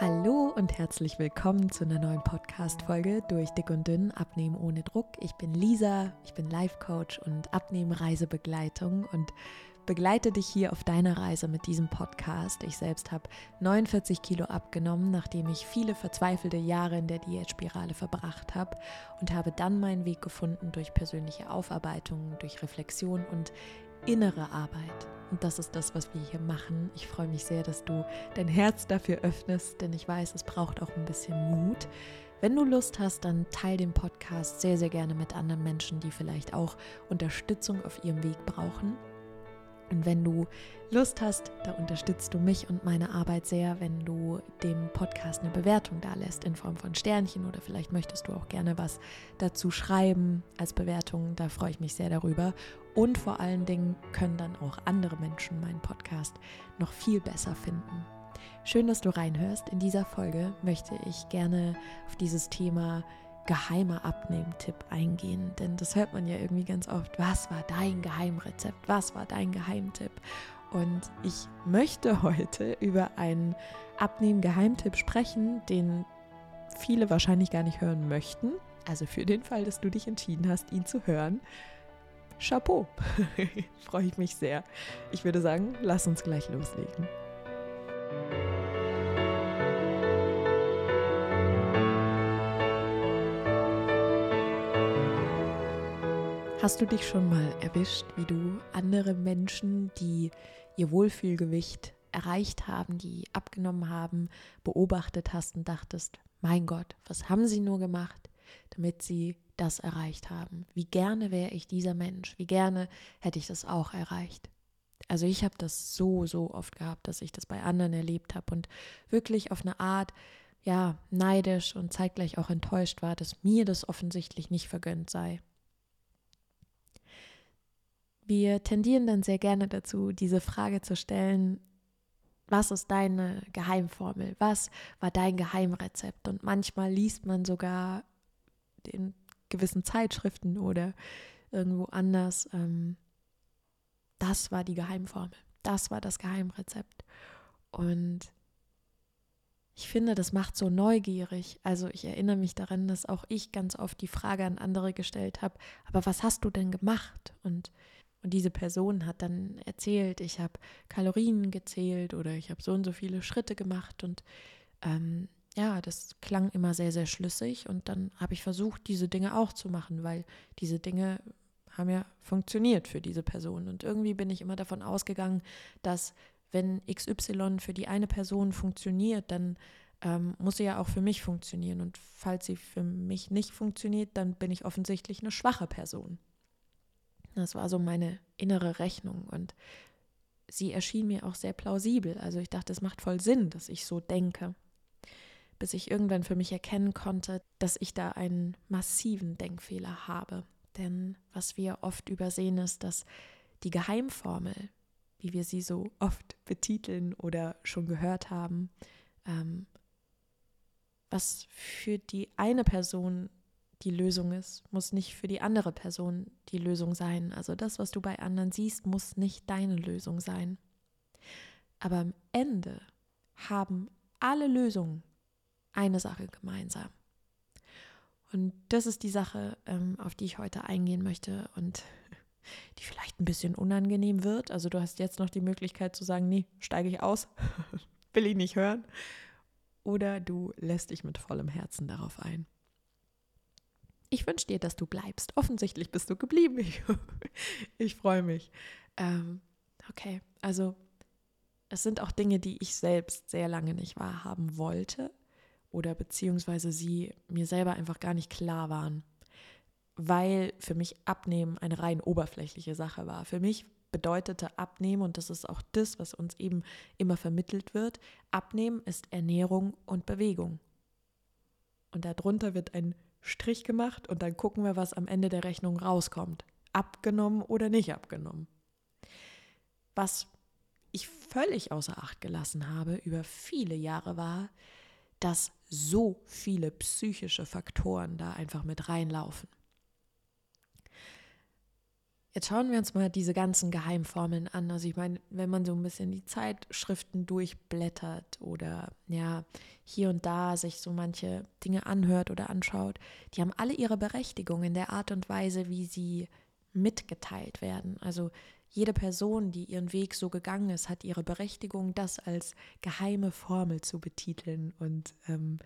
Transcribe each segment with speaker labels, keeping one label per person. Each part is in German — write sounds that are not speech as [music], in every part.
Speaker 1: Hallo und herzlich willkommen zu einer neuen Podcast-Folge durch Dick und Dünn Abnehmen ohne Druck. Ich bin Lisa, ich bin Life Coach und Abnehmen-Reisebegleitung und begleite dich hier auf deiner Reise mit diesem Podcast. Ich selbst habe 49 Kilo abgenommen, nachdem ich viele verzweifelte Jahre in der Diätspirale verbracht habe und habe dann meinen Weg gefunden durch persönliche Aufarbeitung, durch Reflexion und innere Arbeit. Und das ist das, was wir hier machen. Ich freue mich sehr, dass du dein Herz dafür öffnest, denn ich weiß, es braucht auch ein bisschen Mut. Wenn du Lust hast, dann teile den Podcast sehr, sehr gerne mit anderen Menschen, die vielleicht auch Unterstützung auf ihrem Weg brauchen. Und wenn du Lust hast, da unterstützt du mich und meine Arbeit sehr, wenn du dem Podcast eine Bewertung da lässt in Form von Sternchen oder vielleicht möchtest du auch gerne was dazu schreiben als Bewertung. Da freue ich mich sehr darüber. Und vor allen Dingen können dann auch andere Menschen meinen Podcast noch viel besser finden. Schön, dass du reinhörst. In dieser Folge möchte ich gerne auf dieses Thema geheimer Abnehmtipp eingehen, denn das hört man ja irgendwie ganz oft. Was war dein Geheimrezept? Was war dein Geheimtipp? Und ich möchte heute über einen Abnehmen-Geheimtipp sprechen, den viele wahrscheinlich gar nicht hören möchten. Also für den Fall, dass du dich entschieden hast, ihn zu hören. Chapeau. [laughs] Freue ich mich sehr. Ich würde sagen, lass uns gleich loslegen. Hast du dich schon mal erwischt, wie du andere Menschen, die ihr Wohlfühlgewicht erreicht haben, die abgenommen haben, beobachtet hast und dachtest, mein Gott, was haben sie nur gemacht, damit sie das erreicht haben? Wie gerne wäre ich dieser Mensch, wie gerne hätte ich das auch erreicht. Also ich habe das so, so oft gehabt, dass ich das bei anderen erlebt habe und wirklich auf eine Art, ja, neidisch und zeitgleich auch enttäuscht war, dass mir das offensichtlich nicht vergönnt sei. Wir tendieren dann sehr gerne dazu, diese Frage zu stellen, was ist deine Geheimformel? Was war dein Geheimrezept? Und manchmal liest man sogar in gewissen Zeitschriften oder irgendwo anders, ähm, das war die Geheimformel, das war das Geheimrezept. Und ich finde, das macht so neugierig. Also ich erinnere mich daran, dass auch ich ganz oft die Frage an andere gestellt habe, aber was hast du denn gemacht? Und und diese Person hat dann erzählt, ich habe Kalorien gezählt oder ich habe so und so viele Schritte gemacht. Und ähm, ja, das klang immer sehr, sehr schlüssig. Und dann habe ich versucht, diese Dinge auch zu machen, weil diese Dinge haben ja funktioniert für diese Person. Und irgendwie bin ich immer davon ausgegangen, dass wenn XY für die eine Person funktioniert, dann ähm, muss sie ja auch für mich funktionieren. Und falls sie für mich nicht funktioniert, dann bin ich offensichtlich eine schwache Person. Das war so meine innere Rechnung und sie erschien mir auch sehr plausibel. Also ich dachte, es macht voll Sinn, dass ich so denke. Bis ich irgendwann für mich erkennen konnte, dass ich da einen massiven Denkfehler habe. Denn was wir oft übersehen ist, dass die Geheimformel, wie wir sie so oft betiteln oder schon gehört haben, ähm, was für die eine Person die Lösung ist, muss nicht für die andere Person die Lösung sein. Also das, was du bei anderen siehst, muss nicht deine Lösung sein. Aber am Ende haben alle Lösungen eine Sache gemeinsam. Und das ist die Sache, ähm, auf die ich heute eingehen möchte und [laughs] die vielleicht ein bisschen unangenehm wird. Also du hast jetzt noch die Möglichkeit zu sagen, nee, steige ich aus, [laughs] will ich nicht hören. Oder du lässt dich mit vollem Herzen darauf ein. Ich wünsche dir, dass du bleibst. Offensichtlich bist du geblieben. Ich, [laughs] ich freue mich. Ähm, okay, also es sind auch Dinge, die ich selbst sehr lange nicht wahrhaben wollte oder beziehungsweise sie mir selber einfach gar nicht klar waren, weil für mich Abnehmen eine rein oberflächliche Sache war. Für mich bedeutete Abnehmen, und das ist auch das, was uns eben immer vermittelt wird, Abnehmen ist Ernährung und Bewegung. Und darunter wird ein Strich gemacht und dann gucken wir, was am Ende der Rechnung rauskommt. Abgenommen oder nicht abgenommen. Was ich völlig außer Acht gelassen habe über viele Jahre war, dass so viele psychische Faktoren da einfach mit reinlaufen. Jetzt schauen wir uns mal diese ganzen Geheimformeln an. Also ich meine, wenn man so ein bisschen die Zeitschriften durchblättert oder ja, hier und da sich so manche Dinge anhört oder anschaut, die haben alle ihre Berechtigung in der Art und Weise, wie sie mitgeteilt werden. Also jede Person, die ihren Weg so gegangen ist, hat ihre Berechtigung, das als geheime Formel zu betiteln und ähm,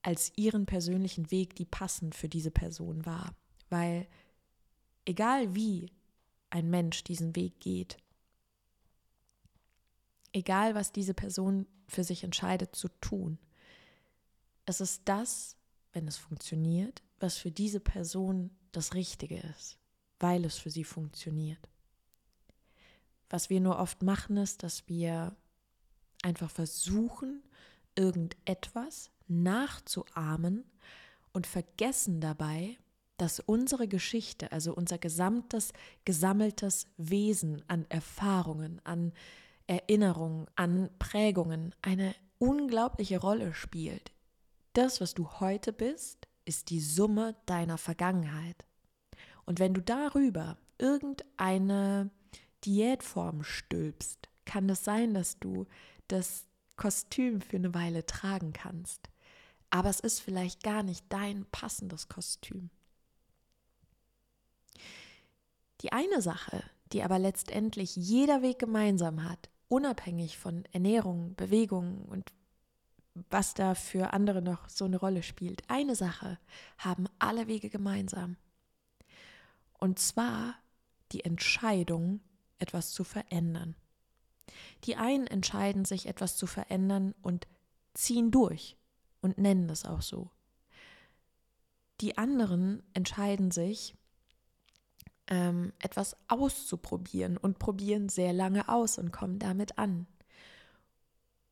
Speaker 1: als ihren persönlichen Weg, die passend für diese Person war. Weil egal wie ein Mensch diesen Weg geht, egal was diese Person für sich entscheidet zu tun, es ist das, wenn es funktioniert, was für diese Person das Richtige ist, weil es für sie funktioniert. Was wir nur oft machen, ist, dass wir einfach versuchen, irgendetwas nachzuahmen und vergessen dabei, dass unsere Geschichte, also unser gesamtes gesammeltes Wesen an Erfahrungen, an Erinnerungen, an Prägungen eine unglaubliche Rolle spielt. Das, was du heute bist, ist die Summe deiner Vergangenheit. Und wenn du darüber irgendeine Diätform stülpst, kann es sein, dass du das Kostüm für eine Weile tragen kannst. Aber es ist vielleicht gar nicht dein passendes Kostüm. Die eine Sache, die aber letztendlich jeder Weg gemeinsam hat, unabhängig von Ernährung, Bewegung und was da für andere noch so eine Rolle spielt. Eine Sache haben alle Wege gemeinsam. Und zwar die Entscheidung, etwas zu verändern. Die einen entscheiden sich, etwas zu verändern und ziehen durch und nennen das auch so. Die anderen entscheiden sich, ähm, etwas auszuprobieren und probieren sehr lange aus und kommen damit an.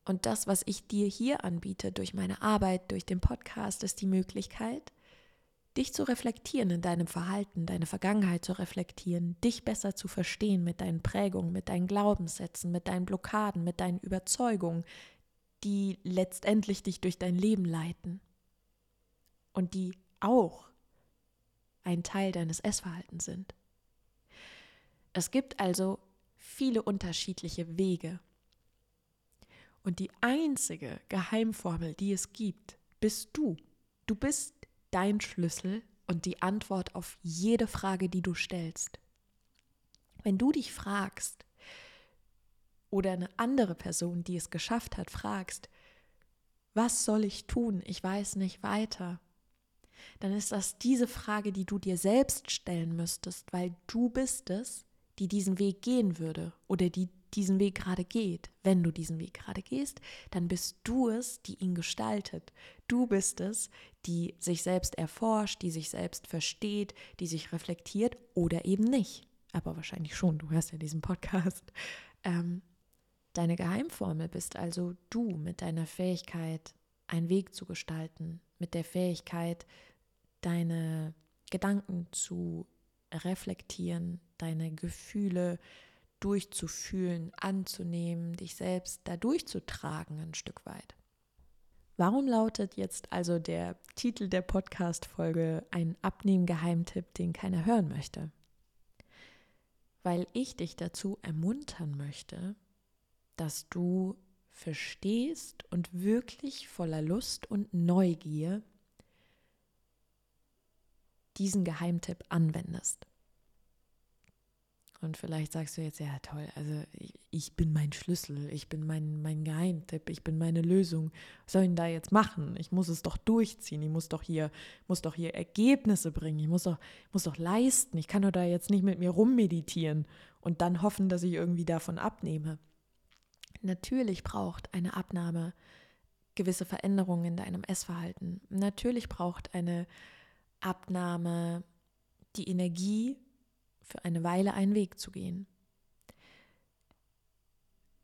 Speaker 1: Und das, was ich dir hier anbiete durch meine Arbeit, durch den Podcast, ist die Möglichkeit, dich zu reflektieren in deinem Verhalten, deine Vergangenheit zu reflektieren, dich besser zu verstehen mit deinen Prägungen, mit deinen Glaubenssätzen, mit deinen Blockaden, mit deinen Überzeugungen, die letztendlich dich durch dein Leben leiten und die auch ein Teil deines Essverhaltens sind. Es gibt also viele unterschiedliche Wege. Und die einzige Geheimformel, die es gibt, bist du. Du bist dein Schlüssel und die Antwort auf jede Frage, die du stellst. Wenn du dich fragst oder eine andere Person, die es geschafft hat, fragst, was soll ich tun? Ich weiß nicht weiter. Dann ist das diese Frage, die du dir selbst stellen müsstest, weil du bist es, die diesen Weg gehen würde oder die diesen Weg gerade geht. Wenn du diesen Weg gerade gehst, dann bist du es, die ihn gestaltet. Du bist es, die sich selbst erforscht, die sich selbst versteht, die sich reflektiert oder eben nicht. Aber wahrscheinlich schon, du hörst ja diesen Podcast. Ähm, deine Geheimformel bist also du mit deiner Fähigkeit, einen Weg zu gestalten, mit der Fähigkeit, deine Gedanken zu reflektieren, deine Gefühle durchzufühlen, anzunehmen, dich selbst da durchzutragen ein Stück weit. Warum lautet jetzt also der Titel der Podcast-Folge ein Abnehmen-Geheimtipp, den keiner hören möchte? Weil ich dich dazu ermuntern möchte, dass du verstehst und wirklich voller Lust und Neugier diesen Geheimtipp anwendest. Und vielleicht sagst du jetzt, ja toll, also ich, ich, bin mein Schlüssel, ich bin mein, mein Geheimtipp, ich bin meine Lösung. Was soll ich denn da jetzt machen? Ich muss es doch durchziehen, ich muss doch hier, muss doch hier Ergebnisse bringen, ich muss doch, muss doch leisten, ich kann doch da jetzt nicht mit mir rummeditieren und dann hoffen, dass ich irgendwie davon abnehme. Natürlich braucht eine Abnahme gewisse Veränderungen in deinem Essverhalten. Natürlich braucht eine Abnahme die Energie, für eine Weile einen Weg zu gehen.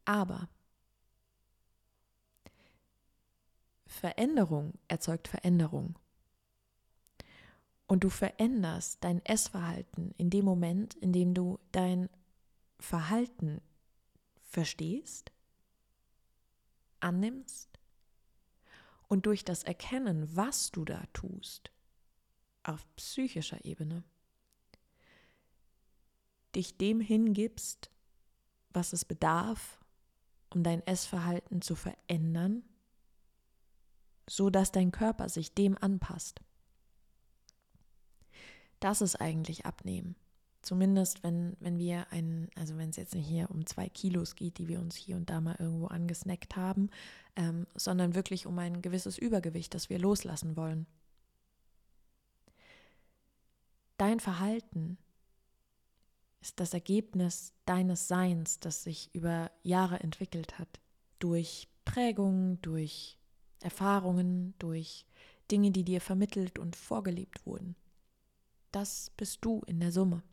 Speaker 1: Aber Veränderung erzeugt Veränderung. Und du veränderst dein Essverhalten in dem Moment, in dem du dein Verhalten verstehst, annimmst und durch das Erkennen, was du da tust, auf psychischer Ebene, dich dem hingibst, was es bedarf, um dein Essverhalten zu verändern, so dass dein Körper sich dem anpasst. Das ist eigentlich Abnehmen. Zumindest wenn, wenn wir ein, also wenn es jetzt nicht hier um zwei Kilos geht, die wir uns hier und da mal irgendwo angesnackt haben, ähm, sondern wirklich um ein gewisses Übergewicht, das wir loslassen wollen. Dein Verhalten ist das Ergebnis deines Seins, das sich über Jahre entwickelt hat. Durch Prägungen, durch Erfahrungen, durch Dinge, die dir vermittelt und vorgelebt wurden. Das bist du in der Summe.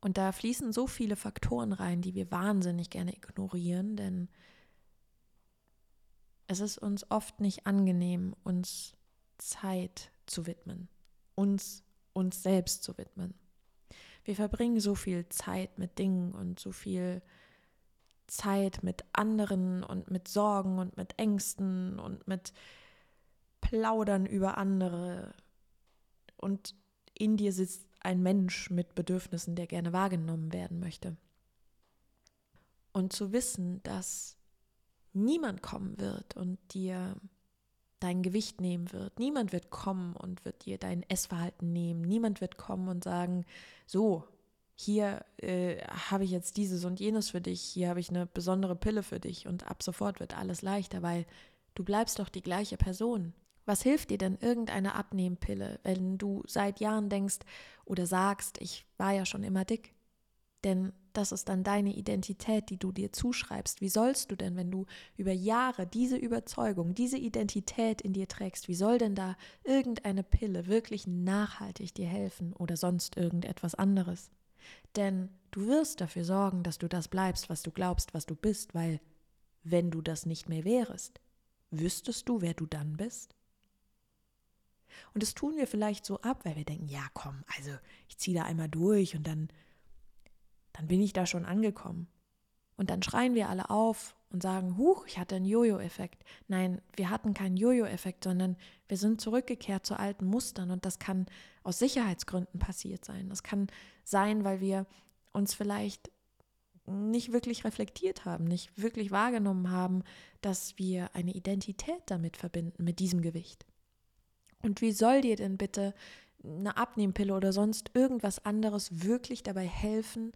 Speaker 1: Und da fließen so viele Faktoren rein, die wir wahnsinnig gerne ignorieren, denn es ist uns oft nicht angenehm, uns Zeit zu widmen, uns uns selbst zu widmen. Wir verbringen so viel Zeit mit Dingen und so viel Zeit mit anderen und mit Sorgen und mit Ängsten und mit Plaudern über andere. Und in dir sitzt ein Mensch mit Bedürfnissen, der gerne wahrgenommen werden möchte. Und zu wissen, dass niemand kommen wird und dir dein Gewicht nehmen wird. Niemand wird kommen und wird dir dein Essverhalten nehmen. Niemand wird kommen und sagen, so, hier äh, habe ich jetzt dieses und jenes für dich, hier habe ich eine besondere Pille für dich und ab sofort wird alles leichter, weil du bleibst doch die gleiche Person. Was hilft dir denn irgendeine Abnehmpille, wenn du seit Jahren denkst oder sagst, ich war ja schon immer dick? Denn das ist dann deine Identität, die du dir zuschreibst. Wie sollst du denn, wenn du über Jahre diese Überzeugung, diese Identität in dir trägst, wie soll denn da irgendeine Pille wirklich nachhaltig dir helfen oder sonst irgendetwas anderes? Denn du wirst dafür sorgen, dass du das bleibst, was du glaubst, was du bist, weil wenn du das nicht mehr wärest, wüsstest du, wer du dann bist? Und das tun wir vielleicht so ab, weil wir denken, ja komm, also ich ziehe da einmal durch und dann dann bin ich da schon angekommen. Und dann schreien wir alle auf und sagen, huch, ich hatte einen Jojo-Effekt. Nein, wir hatten keinen Jojo-Effekt, sondern wir sind zurückgekehrt zu alten Mustern und das kann aus Sicherheitsgründen passiert sein. Das kann sein, weil wir uns vielleicht nicht wirklich reflektiert haben, nicht wirklich wahrgenommen haben, dass wir eine Identität damit verbinden, mit diesem Gewicht. Und wie soll dir denn bitte eine Abnehmpille oder sonst irgendwas anderes wirklich dabei helfen,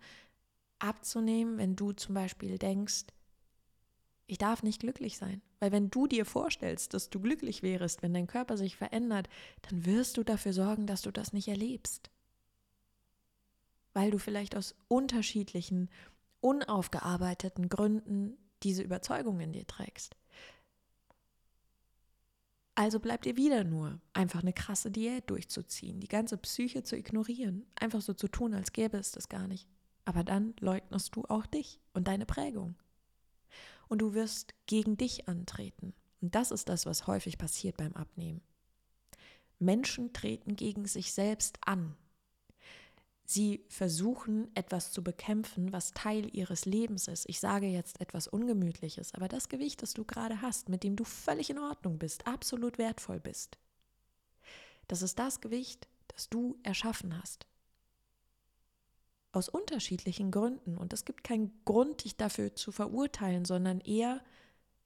Speaker 1: abzunehmen, wenn du zum Beispiel denkst, ich darf nicht glücklich sein. Weil wenn du dir vorstellst, dass du glücklich wärst, wenn dein Körper sich verändert, dann wirst du dafür sorgen, dass du das nicht erlebst. Weil du vielleicht aus unterschiedlichen, unaufgearbeiteten Gründen diese Überzeugung in dir trägst. Also bleibt dir wieder nur, einfach eine krasse Diät durchzuziehen, die ganze Psyche zu ignorieren, einfach so zu tun, als gäbe es das gar nicht. Aber dann leugnest du auch dich und deine Prägung. Und du wirst gegen dich antreten. Und das ist das, was häufig passiert beim Abnehmen. Menschen treten gegen sich selbst an. Sie versuchen etwas zu bekämpfen, was Teil ihres Lebens ist. Ich sage jetzt etwas Ungemütliches, aber das Gewicht, das du gerade hast, mit dem du völlig in Ordnung bist, absolut wertvoll bist, das ist das Gewicht, das du erschaffen hast. Aus unterschiedlichen Gründen. Und es gibt keinen Grund, dich dafür zu verurteilen, sondern eher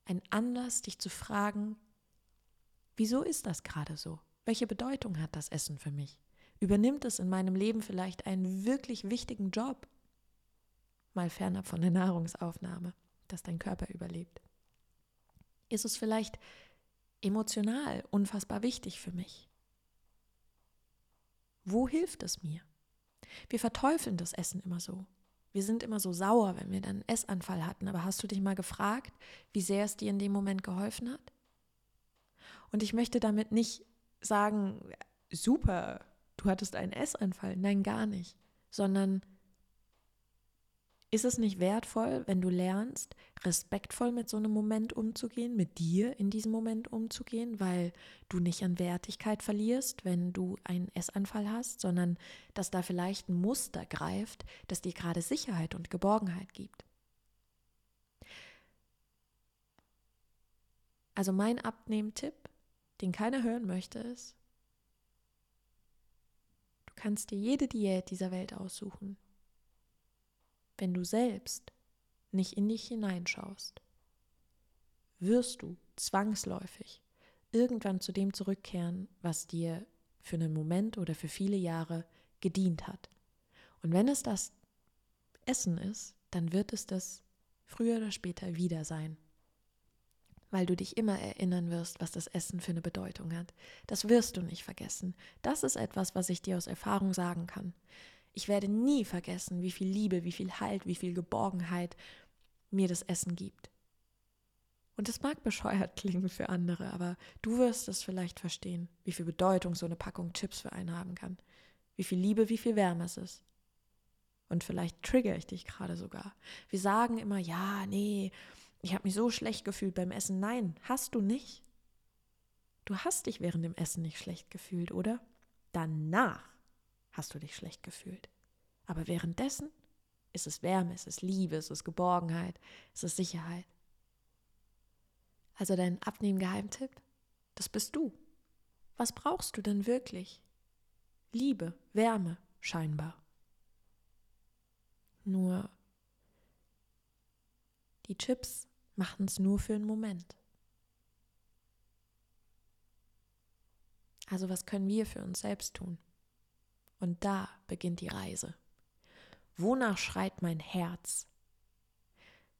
Speaker 1: ein Anlass, dich zu fragen, wieso ist das gerade so? Welche Bedeutung hat das Essen für mich? Übernimmt es in meinem Leben vielleicht einen wirklich wichtigen Job? Mal fernab von der Nahrungsaufnahme, dass dein Körper überlebt. Ist es vielleicht emotional unfassbar wichtig für mich? Wo hilft es mir? Wir verteufeln das Essen immer so. Wir sind immer so sauer, wenn wir dann einen Essanfall hatten. Aber hast du dich mal gefragt, wie sehr es dir in dem Moment geholfen hat? Und ich möchte damit nicht sagen, super, du hattest einen Essanfall. Nein, gar nicht. Sondern ist es nicht wertvoll, wenn du lernst, respektvoll mit so einem Moment umzugehen, mit dir in diesem Moment umzugehen, weil du nicht an Wertigkeit verlierst, wenn du einen Essanfall hast, sondern dass da vielleicht ein Muster greift, das dir gerade Sicherheit und Geborgenheit gibt? Also mein Abnehmtipp, den keiner hören möchte, ist, kannst dir jede Diät dieser Welt aussuchen. Wenn du selbst nicht in dich hineinschaust, wirst du zwangsläufig irgendwann zu dem zurückkehren, was dir für einen Moment oder für viele Jahre gedient hat. Und wenn es das Essen ist, dann wird es das früher oder später wieder sein. Weil du dich immer erinnern wirst, was das Essen für eine Bedeutung hat. Das wirst du nicht vergessen. Das ist etwas, was ich dir aus Erfahrung sagen kann. Ich werde nie vergessen, wie viel Liebe, wie viel Halt, wie viel Geborgenheit mir das Essen gibt. Und es mag bescheuert [laughs] klingen für andere, aber du wirst es vielleicht verstehen, wie viel Bedeutung so eine Packung Chips für einen haben kann. Wie viel Liebe, wie viel Wärme es ist. Und vielleicht trigger ich dich gerade sogar. Wir sagen immer, ja, nee, ich habe mich so schlecht gefühlt beim Essen. Nein, hast du nicht. Du hast dich während dem Essen nicht schlecht gefühlt, oder? Danach hast du dich schlecht gefühlt. Aber währenddessen ist es Wärme, ist es Liebe, ist es Geborgenheit, ist es Sicherheit. Also dein Abnehmen-Geheimtipp, das bist du. Was brauchst du denn wirklich? Liebe, Wärme, scheinbar. Nur die Chips machen es nur für einen Moment. Also was können wir für uns selbst tun? Und da beginnt die Reise. Wonach schreit mein Herz?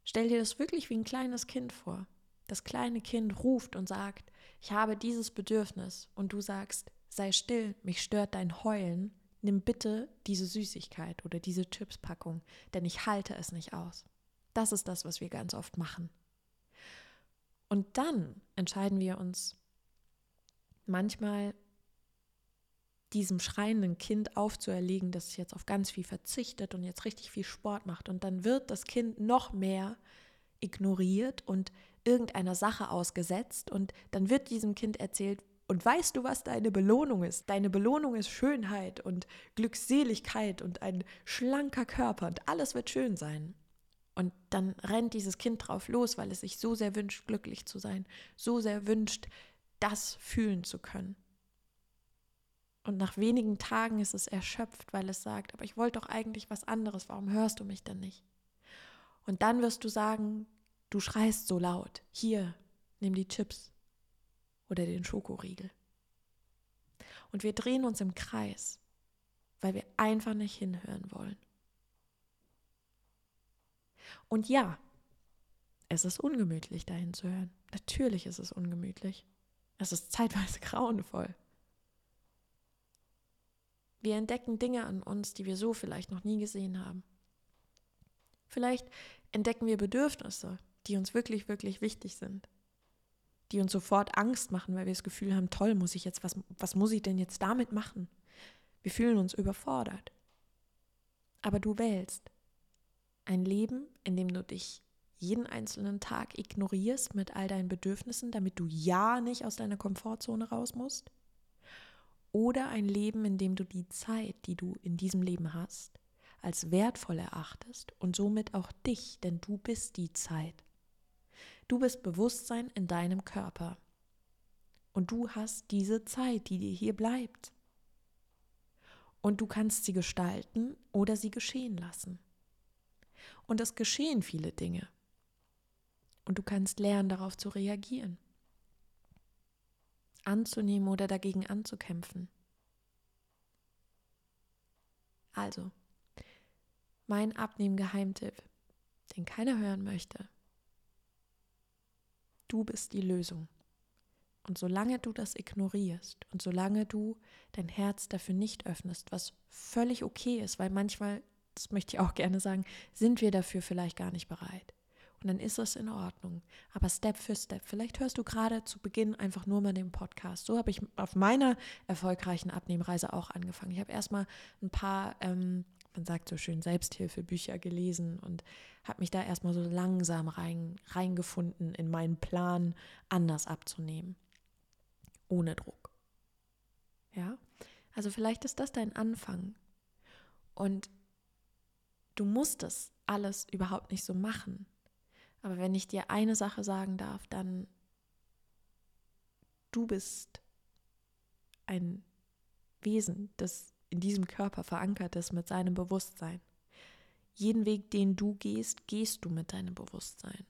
Speaker 1: Stell dir das wirklich wie ein kleines Kind vor. Das kleine Kind ruft und sagt, ich habe dieses Bedürfnis und du sagst, sei still, mich stört dein Heulen, nimm bitte diese Süßigkeit oder diese Chipspackung, denn ich halte es nicht aus. Das ist das, was wir ganz oft machen. Und dann entscheiden wir uns manchmal diesem schreienden Kind aufzuerlegen, das jetzt auf ganz viel verzichtet und jetzt richtig viel Sport macht. Und dann wird das Kind noch mehr ignoriert und irgendeiner Sache ausgesetzt. Und dann wird diesem Kind erzählt, und weißt du, was deine Belohnung ist? Deine Belohnung ist Schönheit und Glückseligkeit und ein schlanker Körper und alles wird schön sein. Und dann rennt dieses Kind drauf los, weil es sich so sehr wünscht, glücklich zu sein, so sehr wünscht, das fühlen zu können. Und nach wenigen Tagen ist es erschöpft, weil es sagt, aber ich wollte doch eigentlich was anderes, warum hörst du mich denn nicht? Und dann wirst du sagen, du schreist so laut, hier, nimm die Chips oder den Schokoriegel. Und wir drehen uns im Kreis, weil wir einfach nicht hinhören wollen. Und ja, es ist ungemütlich, dahin zu hören. Natürlich ist es ungemütlich. Es ist zeitweise [laughs] grauenvoll. Wir entdecken Dinge an uns, die wir so vielleicht noch nie gesehen haben. Vielleicht entdecken wir Bedürfnisse, die uns wirklich, wirklich wichtig sind, die uns sofort Angst machen, weil wir das Gefühl haben, toll, muss ich jetzt, was, was muss ich denn jetzt damit machen? Wir fühlen uns überfordert. Aber du wählst ein Leben, in dem du dich jeden einzelnen Tag ignorierst mit all deinen Bedürfnissen, damit du ja nicht aus deiner Komfortzone raus musst oder ein Leben, in dem du die Zeit, die du in diesem Leben hast, als wertvoll erachtest und somit auch dich, denn du bist die Zeit. Du bist Bewusstsein in deinem Körper. Und du hast diese Zeit, die dir hier bleibt. Und du kannst sie gestalten oder sie geschehen lassen. Und es geschehen viele Dinge. Und du kannst lernen, darauf zu reagieren anzunehmen oder dagegen anzukämpfen. Also, mein Abnehmen-Geheimtipp, den keiner hören möchte. Du bist die Lösung. Und solange du das ignorierst und solange du dein Herz dafür nicht öffnest, was völlig okay ist, weil manchmal, das möchte ich auch gerne sagen, sind wir dafür vielleicht gar nicht bereit. Und dann ist es in Ordnung. Aber Step für Step. Vielleicht hörst du gerade zu Beginn einfach nur mal den Podcast. So habe ich auf meiner erfolgreichen Abnehmreise auch angefangen. Ich habe erstmal ein paar, ähm, man sagt so schön, Selbsthilfebücher gelesen und habe mich da erstmal so langsam rein, reingefunden in meinen Plan, anders abzunehmen. Ohne Druck. Ja? Also vielleicht ist das dein Anfang. Und du musst das alles überhaupt nicht so machen. Aber wenn ich dir eine Sache sagen darf, dann du bist ein Wesen, das in diesem Körper verankert ist mit seinem Bewusstsein. Jeden Weg, den du gehst, gehst du mit deinem Bewusstsein.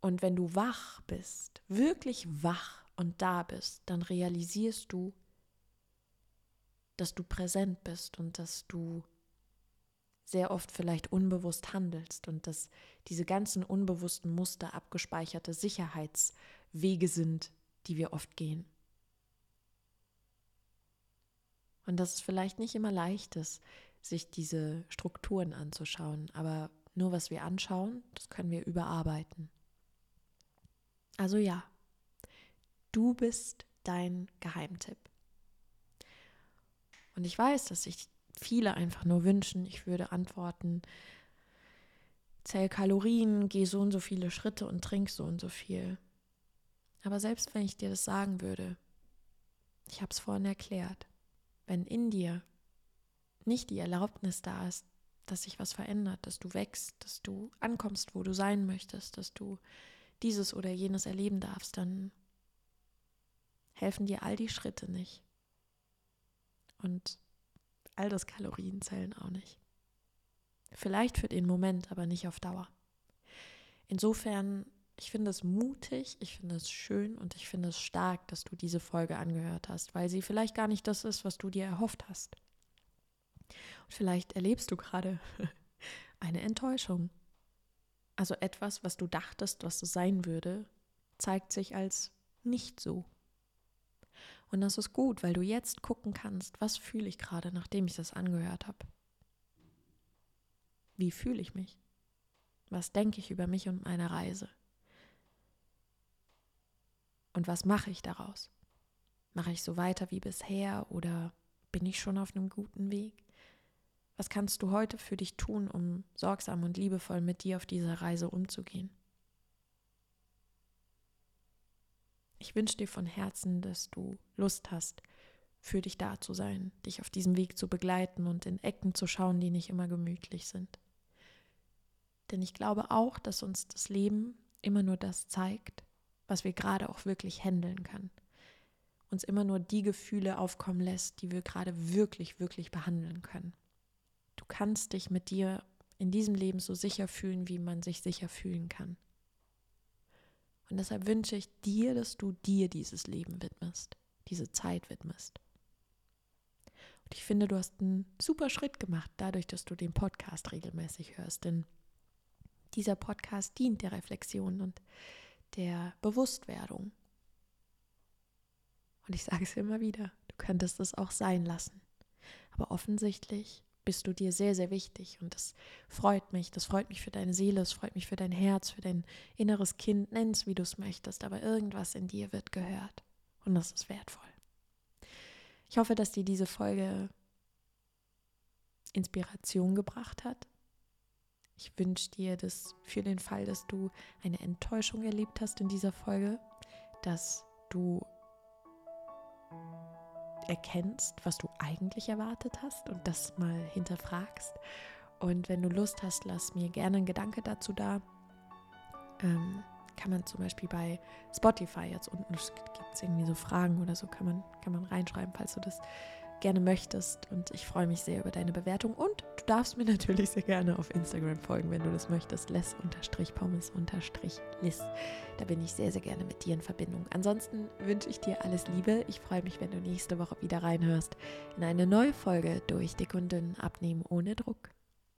Speaker 1: Und wenn du wach bist, wirklich wach und da bist, dann realisierst du, dass du präsent bist und dass du sehr oft vielleicht unbewusst handelst und dass diese ganzen unbewussten Muster abgespeicherte Sicherheitswege sind, die wir oft gehen. Und dass es vielleicht nicht immer leicht ist, sich diese Strukturen anzuschauen, aber nur was wir anschauen, das können wir überarbeiten. Also ja, du bist dein Geheimtipp. Und ich weiß, dass sich viele einfach nur wünschen, ich würde antworten, zähl Kalorien, geh so und so viele Schritte und trink so und so viel. Aber selbst wenn ich dir das sagen würde, ich habe es vorhin erklärt, wenn in dir nicht die Erlaubnis da ist, dass sich was verändert, dass du wächst, dass du ankommst, wo du sein möchtest, dass du dieses oder jenes erleben darfst, dann helfen dir all die Schritte nicht. Und all das Kalorienzellen auch nicht. Vielleicht für den Moment, aber nicht auf Dauer. Insofern, ich finde es mutig, ich finde es schön und ich finde es stark, dass du diese Folge angehört hast, weil sie vielleicht gar nicht das ist, was du dir erhofft hast. Und vielleicht erlebst du gerade [laughs] eine Enttäuschung also etwas, was du dachtest, was es sein würde, zeigt sich als nicht so. Und das ist gut, weil du jetzt gucken kannst, was fühle ich gerade, nachdem ich das angehört habe. Wie fühle ich mich? Was denke ich über mich und meine Reise? Und was mache ich daraus? Mache ich so weiter wie bisher oder bin ich schon auf einem guten Weg? Was kannst du heute für dich tun, um sorgsam und liebevoll mit dir auf dieser Reise umzugehen? Ich wünsche dir von Herzen, dass du Lust hast, für dich da zu sein, dich auf diesem Weg zu begleiten und in Ecken zu schauen, die nicht immer gemütlich sind. Denn ich glaube auch, dass uns das Leben immer nur das zeigt, was wir gerade auch wirklich handeln können. Uns immer nur die Gefühle aufkommen lässt, die wir gerade wirklich, wirklich behandeln können kannst dich mit dir in diesem Leben so sicher fühlen, wie man sich sicher fühlen kann. Und deshalb wünsche ich dir, dass du dir dieses Leben widmest, diese Zeit widmest. Und ich finde, du hast einen super Schritt gemacht, dadurch, dass du den Podcast regelmäßig hörst. Denn dieser Podcast dient der Reflexion und der Bewusstwerdung. Und ich sage es immer wieder, du könntest es auch sein lassen. Aber offensichtlich bist du dir sehr, sehr wichtig. Und das freut mich. Das freut mich für deine Seele, es freut mich für dein Herz, für dein inneres Kind. Nenn es, wie du es möchtest. Aber irgendwas in dir wird gehört. Und das ist wertvoll. Ich hoffe, dass dir diese Folge Inspiration gebracht hat. Ich wünsche dir das für den Fall, dass du eine Enttäuschung erlebt hast in dieser Folge, dass du erkennst, was du eigentlich erwartet hast und das mal hinterfragst. Und wenn du Lust hast, lass mir gerne einen Gedanke dazu da. Ähm, kann man zum Beispiel bei Spotify jetzt unten gibt es irgendwie so Fragen oder so, kann man, kann man reinschreiben, falls du das gerne möchtest. Und ich freue mich sehr über deine Bewertung. Und du darfst mir [laughs] natürlich sehr gerne auf Instagram folgen, wenn du das möchtest. Les-pommes-liss. Da bin ich sehr, sehr gerne mit dir in Verbindung. Ansonsten wünsche ich dir alles Liebe. Ich freue mich, wenn du nächste Woche wieder reinhörst in eine neue Folge durch Dick und Dünn abnehmen ohne Druck.